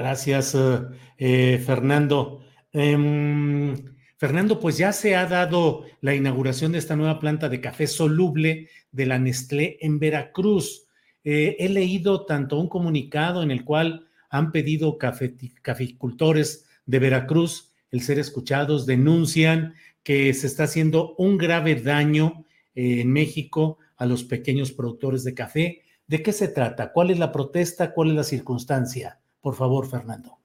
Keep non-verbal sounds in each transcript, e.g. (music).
Gracias, eh, eh, Fernando. Em, Fernando, pues ya se ha dado la inauguración de esta nueva planta de café soluble de la Nestlé en Veracruz. Eh, he leído tanto un comunicado en el cual han pedido caficultores de Veracruz el ser escuchados, denuncian que se está haciendo un grave daño en México a los pequeños productores de café. ¿De qué se trata? ¿Cuál es la protesta? ¿Cuál es la circunstancia? Por favor, Fernando.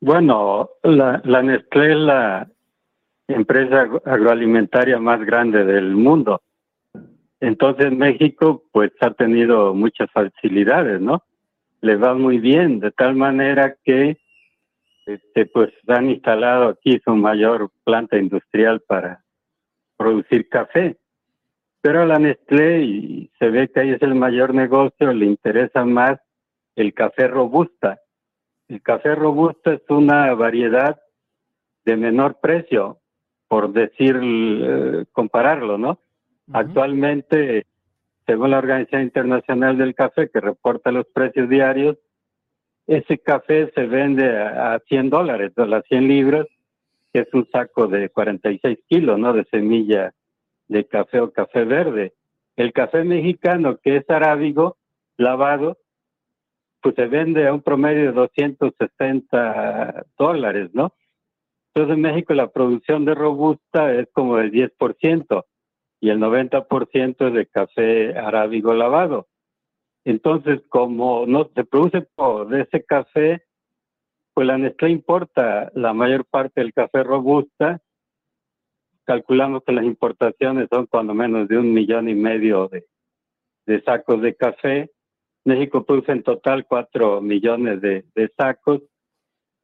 Bueno, la, Nestlé es la empresa agroalimentaria más grande del mundo. Entonces México pues ha tenido muchas facilidades, ¿no? Le va muy bien, de tal manera que este, pues han instalado aquí su mayor planta industrial para producir café. Pero a la Nestlé, y se ve que ahí es el mayor negocio, le interesa más el café robusta. El café robusta es una variedad de menor precio, por decir, eh, compararlo, ¿no? Actualmente, según la Organización Internacional del Café, que reporta los precios diarios, ese café se vende a, 100 dólares, a las 100 libras, que es un saco de 46 kilos, ¿no? De semilla de café o café verde. El café mexicano, que es arábigo, lavado, pues se vende a un promedio de 260 dólares, ¿no? Entonces en México la producción de robusta es como del 10% y el 90% es de café arábigo lavado. Entonces, como no se produce de ese café, pues la Nestlé importa la mayor parte del café robusta. Calculamos que las importaciones son cuando menos de un millón y medio de, de sacos de café México produce en total 4 millones de, sacos.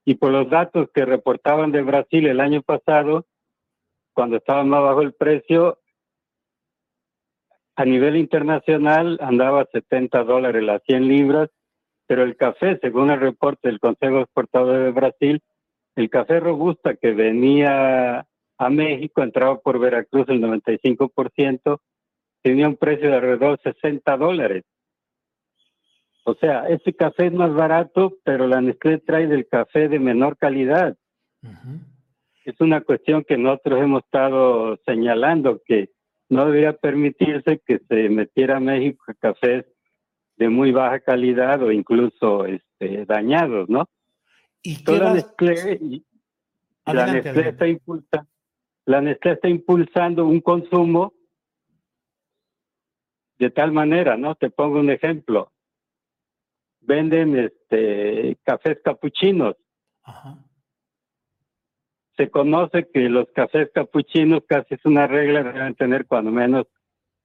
Y por los datos que reportaban de Brasil el año pasado, cuando estaba más bajo el precio, a nivel internacional andaba 70 dólares las 100 libras, pero el café, según el reporte del Consejo Exportador de Brasil, el café robusta que venía a México, entraba por Veracruz el 95%, tenía un precio de alrededor de 60 dólares. O sea, ese café es más barato, pero la Nestlé trae del café de menor calidad. Es una cuestión que nosotros hemos estado señalando, que no debería permitirse que se metiera a México cafés de muy baja calidad o incluso este, dañados, ¿no? ¿Y la Nestlé, la Nestlé está impulsando, la Nestlé está impulsando un consumo de tal manera, ¿no? Te pongo un ejemplo venden este cafés capuchinos. Se conoce que los cafés capuchinos casi es una regla, deben tener cuando menos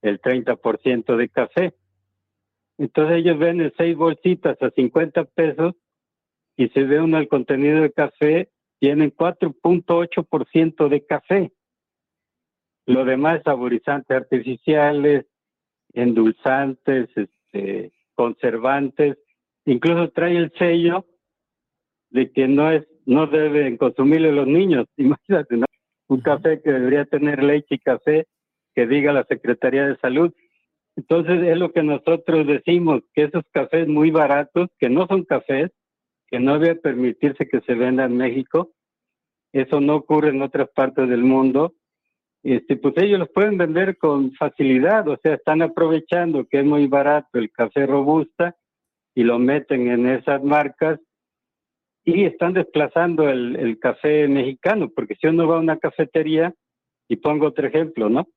el 30% de café. Entonces ellos venden seis bolsitas a 50 pesos y se ve uno el contenido de café, tienen 4.8% de café. Lo demás saborizantes artificiales, endulzantes, este, conservantes, incluso trae el sello de que no es no deben consumirle los niños. (laughs) Imagínate, Un café que debería tener leche y café que diga la Secretaría de Salud Entonces es lo que nosotros decimos, que esos cafés muy baratos, que no son cafés, que no debe permitirse que se venda en México, eso no ocurre en otras partes del mundo, este, pues ellos los pueden vender con facilidad, o sea, están aprovechando que es muy barato el café robusta y lo meten en esas marcas y están desplazando el, el café mexicano, porque si uno va a una cafetería, y pongo otro ejemplo, ¿no?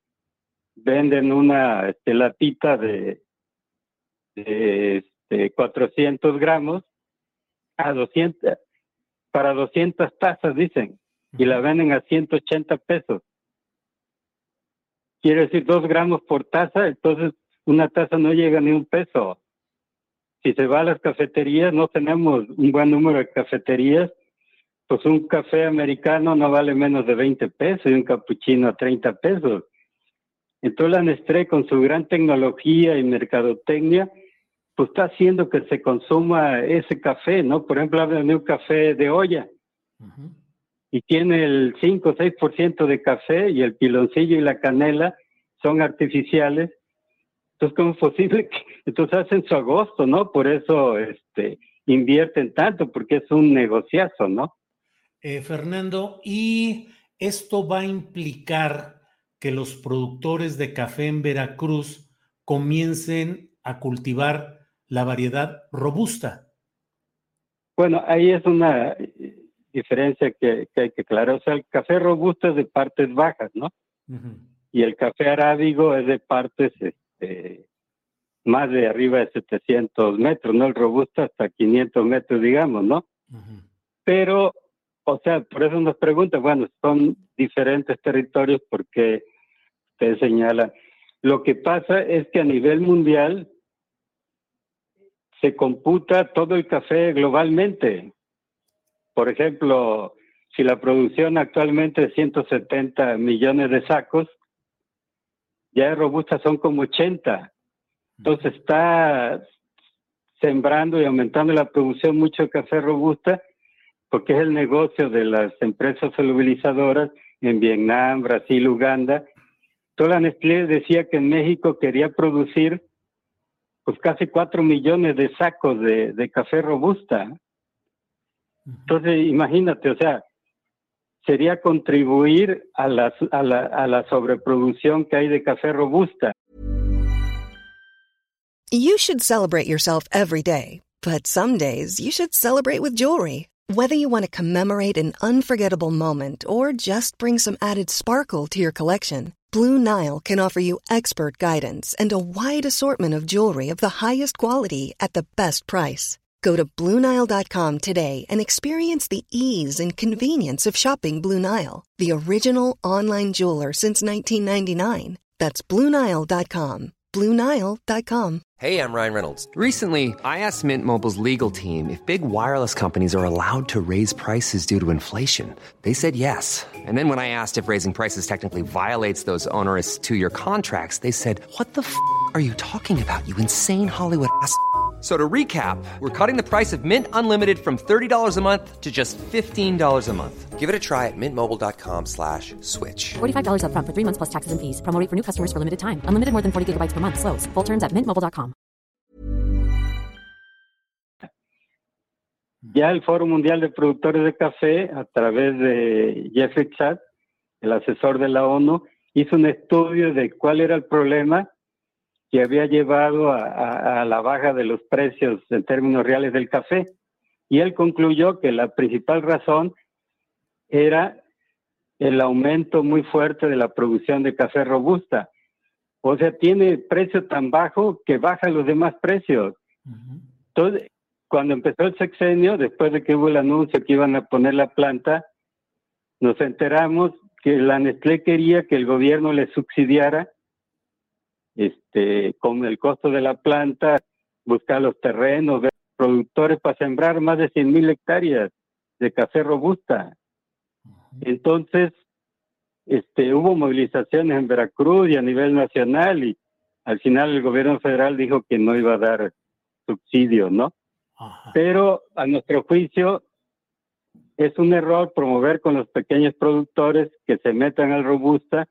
Venden una este, latita de, de este, 400 gramos a 200, para 200 tazas, dicen, y la venden a 180 pesos. Quiere decir dos gramos por taza, entonces una taza no llega ni un peso. Si se va a las cafeterías, no tenemos un buen número de cafeterías, pues un café americano no vale menos de 20 pesos y un capuchino a 30 pesos. Entonces la Nestlé con su gran tecnología y mercadotecnia, pues está haciendo que se consuma ese café, ¿no? Por ejemplo, habla de un café de olla y tiene el 5 o 6% de café y el piloncillo y la canela son artificiales. Entonces, ¿cómo es posible que entonces hacen su agosto, ¿no? Por eso este, invierten tanto, porque es un negociazo, ¿no? Eh, Fernando, ¿y esto va a implicar que los productores de café en Veracruz comiencen a cultivar la variedad robusta? Bueno, ahí es una diferencia que, hay que aclarar. O sea, el café robusto es de partes bajas, ¿no? Y el café arábigo es de partes este, más de arriba de 700 metros, ¿no? El robusto hasta 500 metros, digamos, ¿no? Pero, o sea, por eso nos preguntan, bueno, son diferentes territorios porque usted señala. Lo que pasa es que a nivel mundial se computa todo el café globalmente. Por ejemplo, si la producción actualmente es 170 millones de sacos, ya de robusta son como 80. Entonces está sembrando y aumentando la producción mucho de café robusta porque es el negocio de las empresas solubilizadoras en Vietnam, Brasil, Uganda. Toda Nestlé decía que en México quería producir pues casi 4 millones de sacos de, de café robusta. Entonces, imagínate, o sea, sería contribuir a la, a, la, a la sobreproducción que hay de café robusta. You should celebrate yourself every day, but some days you should celebrate with jewelry. Whether you want to commemorate an unforgettable moment or just bring some added sparkle to your collection, Blue Nile can offer you expert guidance and a wide assortment of jewelry of the highest quality at the best price. Go to Bluenile.com today and experience the ease and convenience of shopping Blue Nile, the original online jeweler since 1999. That's Bluenile.com. Bluenile.com. Hey, I'm Ryan Reynolds. Recently, I asked Mint Mobile's legal team if big wireless companies are allowed to raise prices due to inflation. They said yes. And then when I asked if raising prices technically violates those onerous two year contracts, they said, What the f are you talking about, you insane Hollywood ass? So to recap, we're cutting the price of Mint Unlimited from $30 a month to just $15 a month. Give it a try at mintmobile.com slash switch. $45 up front for three months plus taxes and fees. Promo rate for new customers for limited time. Unlimited more than 40 gigabytes per month. Slows. Full terms at mintmobile.com. Ya el Foro Mundial de Productores de Café, a través de Jeffrey Chat, el asesor de la ONU, hizo un estudio de cuál era el problema que había llevado a, la baja de los precios en términos reales del café. Y él concluyó que la principal razón era el aumento muy fuerte de la producción de café robusta. O sea, tiene precio tan bajo que baja los demás precios. Entonces, cuando empezó el sexenio, después de que hubo el anuncio que iban a poner la planta, nos enteramos que la Nestlé quería que el gobierno le subsidiara este, con el costo de la planta, buscar los terrenos, ver productores para sembrar más de 100 mil hectáreas de café robusta. Entonces, este, hubo movilizaciones en Veracruz y a nivel nacional y al final el gobierno federal dijo que no iba a dar subsidio, ¿no? Pero a nuestro juicio es un error promover con los pequeños productores que se metan al robusta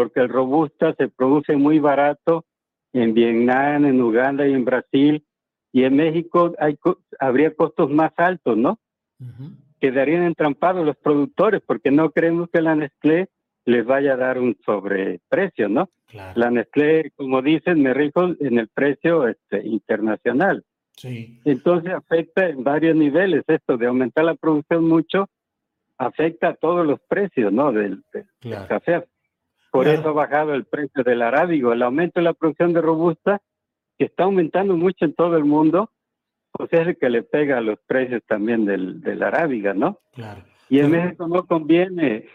porque el robusta se produce muy barato en Vietnam, en Uganda y en Brasil, y en México hay, habría costos más altos, ¿no? Quedarían entrampados los productores porque no creemos que la Nestlé les vaya a dar un sobreprecio, ¿no? La Nestlé, como dicen, me rijo en el precio este, internacional. Sí. Entonces afecta en varios niveles esto de aumentar la producción mucho, afecta a todos los precios, ¿no? Del, café. Por eso ha bajado el precio del arábigo. El aumento de la producción de robusta, que está aumentando mucho en todo el mundo, pues es el que le pega a los precios también del, del arábiga, ¿no? Claro. Y en México no conviene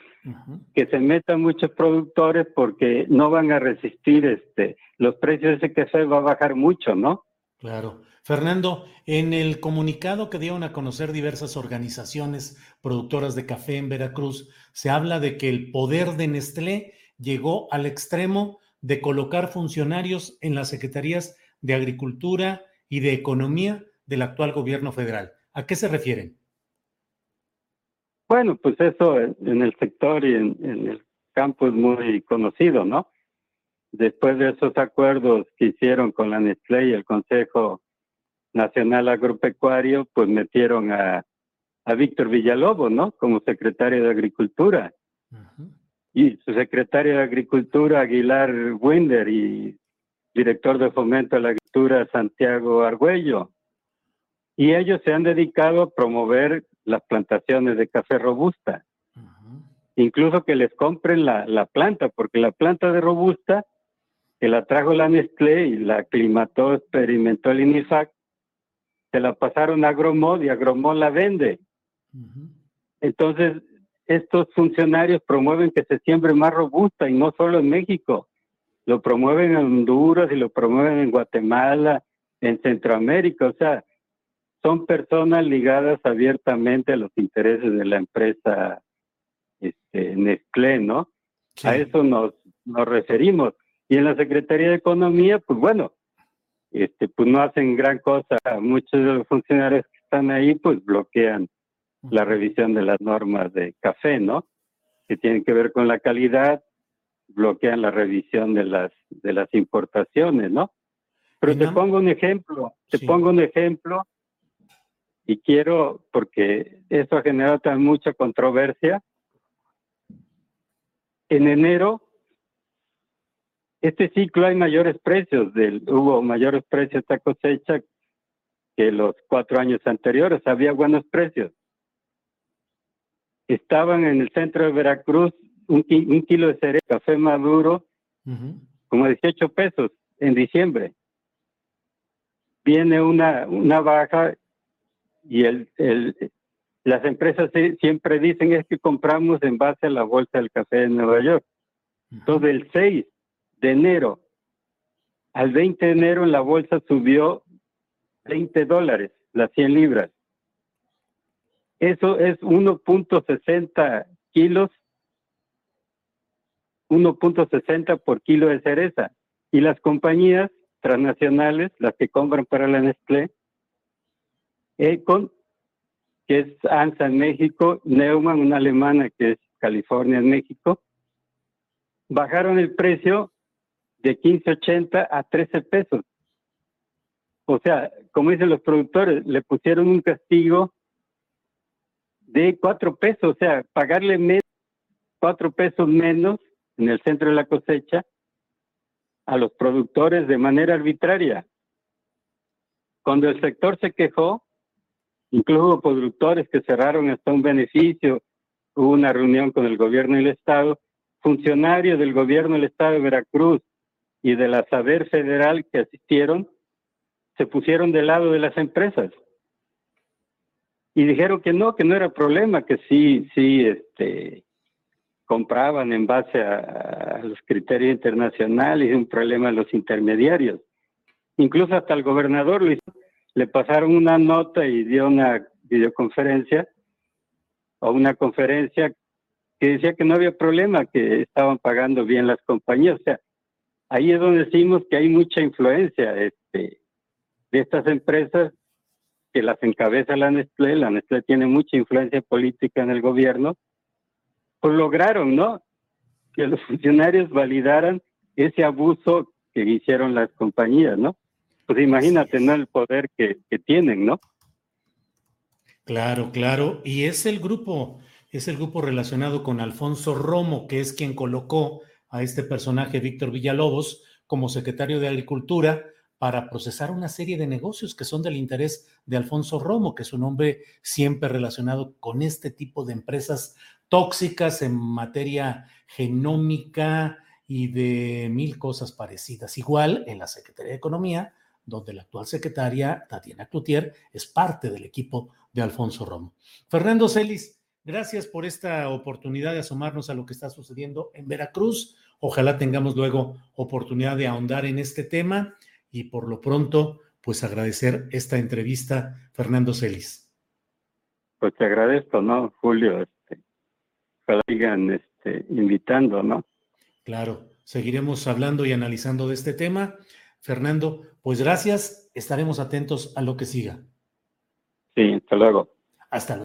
que se metan muchos productores porque no van a resistir este los precios de ese café va a bajar mucho, ¿no? Claro. Fernando, en el comunicado que dieron a conocer diversas organizaciones productoras de café en Veracruz, se habla de que el poder de Nestlé llegó al extremo de colocar funcionarios en las secretarías de Agricultura y de Economía del actual gobierno federal. ¿A qué se refieren? Bueno, pues eso en el sector y en, el campo es muy conocido, ¿no? Después de esos acuerdos que hicieron con la Nestlé y el Consejo Nacional Agropecuario, pues metieron a, a Víctor Villalobos, ¿no? Como secretario de Agricultura. Y su secretario de Agricultura, Aguilar Winder, y director de fomento de la agricultura, Santiago Argüello. Y ellos se han dedicado a promover las plantaciones de café robusta. Incluso que les compren la, la, planta, porque la planta de robusta, que la trajo la Nestlé y la aclimató, experimentó el INIFAC, se la pasaron a Agromod y Agromod la vende. Entonces, estos funcionarios promueven que se siembre más robusta y no solo en México, lo promueven en Honduras y lo promueven en Guatemala, en Centroamérica, o sea, son personas ligadas abiertamente a los intereses de la empresa este, Nestlé, ¿no? A eso nos, nos referimos. Y en la Secretaría de Economía, pues bueno, este, pues no hacen gran cosa. Muchos de los funcionarios que están ahí, pues bloquean la revisión de las normas de café, ¿no? Que tienen que ver con la calidad, bloquean la revisión de las de las importaciones, ¿no? Pero te pongo un ejemplo, te pongo un ejemplo y quiero, porque eso ha generado también mucha controversia, en enero, este ciclo hay mayores precios, del, hubo mayores precios esta cosecha que los cuatro años anteriores, había buenos precios. Estaban en el centro de Veracruz un, kilo de cereal, café maduro, como 18 pesos en diciembre. Viene una, una baja y el, el, las empresas siempre dicen es que compramos en base a la bolsa del café de Nueva York. Entonces, del 6 de enero al 20 de enero en la bolsa subió 20 dólares, las 100 libras. Eso es 1.60 kilos, 1.60 por kilo de cereza. Y las compañías transnacionales, las que compran para la Nestlé, Econ, que es ANSA en México, Neumann, una alemana que es California en México, bajaron el precio de 15.80 a 13 pesos. O sea, como dicen los productores, le pusieron un castigo de 4 pesos, o sea, pagarle cuatro 4 pesos menos en el centro de la cosecha a los productores de manera arbitraria. Cuando el sector se quejó, Incluso productores que cerraron hasta un beneficio. Hubo una reunión con el gobierno y el Estado. Funcionarios del gobierno del Estado de Veracruz y de la Saber Federal que asistieron se pusieron del lado de las empresas y dijeron que no, que no era problema, que sí, sí, este, compraban en base a, los criterios internacionales y un problema de los intermediarios. Incluso hasta el gobernador hizo le pasaron una nota y dio una videoconferencia o una conferencia que decía que no había problema, que estaban pagando bien las compañías. O sea, ahí es donde decimos que hay mucha influencia este, de estas empresas que las encabeza la Nestlé. La Nestlé tiene mucha influencia política en el gobierno. Pues lograron, ¿no? Que los funcionarios validaran ese abuso que hicieron las compañías, ¿no? Pues imagínate, ¿no? El poder que, que tienen, ¿no? Claro, claro. Y es el grupo, es el grupo relacionado con Alfonso Romo, que es quien colocó a este personaje, Víctor Villalobos, como secretario de Agricultura para procesar una serie de negocios que son del interés de Alfonso Romo, que es un hombre siempre relacionado con este tipo de empresas tóxicas en materia genómica y de mil cosas parecidas. Igual en la Secretaría de Economía, donde la actual secretaria, Tatiana Cloutier, es parte del equipo de Alfonso Romo. Fernando Celis, gracias por esta oportunidad de asomarnos a lo que está sucediendo en Veracruz. Ojalá tengamos luego oportunidad de ahondar en este tema y por lo pronto, pues agradecer esta entrevista, Fernando Celis. Pues te agradezco, ¿no, Julio? Este, que sigan este, invitando, ¿no? Claro, seguiremos hablando y analizando de este tema. Fernando, pues gracias, estaremos atentos a lo que siga. Sí, hasta luego. Hasta luego.